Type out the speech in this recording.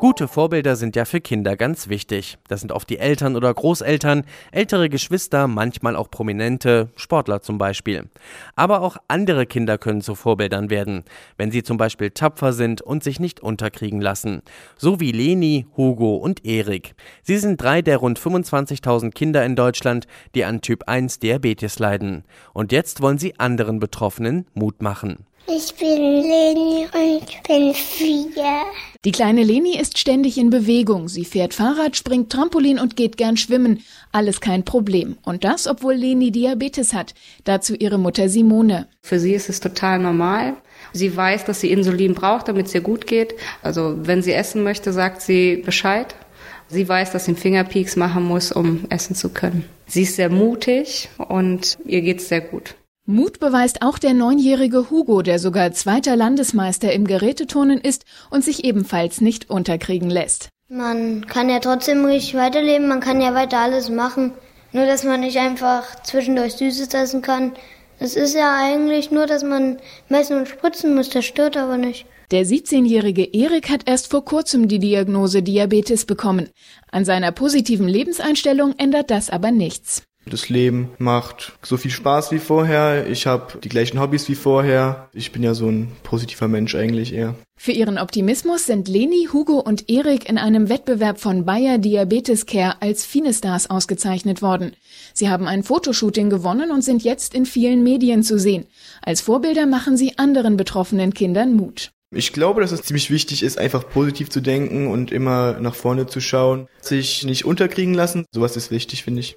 Gute Vorbilder sind ja für Kinder ganz wichtig. Das sind oft die Eltern oder Großeltern, ältere Geschwister, manchmal auch Prominente, Sportler zum Beispiel. Aber auch andere Kinder können zu Vorbildern werden, wenn sie zum Beispiel tapfer sind und sich nicht unterkriegen lassen. So wie Leni, Hugo und Erik. Sie sind drei der rund 25.000 Kinder in Deutschland, die an Typ 1 Diabetes leiden. Und jetzt wollen sie anderen Betroffenen Mut machen. Ich bin Leni und bin vier. Die kleine Leni ist ständig in Bewegung. Sie fährt Fahrrad, springt Trampolin und geht gern schwimmen. Alles kein Problem. Und das, obwohl Leni Diabetes hat. Dazu ihre Mutter Simone. Für sie ist es total normal. Sie weiß, dass sie Insulin braucht, damit es ihr gut geht. Also wenn sie essen möchte, sagt sie Bescheid. Sie weiß, dass sie Fingerpeaks machen muss, um essen zu können. Sie ist sehr mutig und ihr geht's sehr gut. Mut beweist auch der neunjährige Hugo, der sogar zweiter Landesmeister im Geräteturnen ist und sich ebenfalls nicht unterkriegen lässt. Man kann ja trotzdem richtig weiterleben, man kann ja weiter alles machen. Nur, dass man nicht einfach zwischendurch Süßes essen kann. Es ist ja eigentlich nur, dass man messen und spritzen muss, das stört aber nicht. Der 17-jährige Erik hat erst vor kurzem die Diagnose Diabetes bekommen. An seiner positiven Lebenseinstellung ändert das aber nichts. Das Leben macht so viel Spaß wie vorher. Ich habe die gleichen Hobbys wie vorher. Ich bin ja so ein positiver Mensch eigentlich eher. Für ihren Optimismus sind Leni, Hugo und Erik in einem Wettbewerb von Bayer Diabetes Care als Finestars ausgezeichnet worden. Sie haben ein Fotoshooting gewonnen und sind jetzt in vielen Medien zu sehen. Als Vorbilder machen sie anderen betroffenen Kindern Mut. Ich glaube, dass es ziemlich wichtig ist, einfach positiv zu denken und immer nach vorne zu schauen, sich nicht unterkriegen lassen. Sowas ist wichtig, finde ich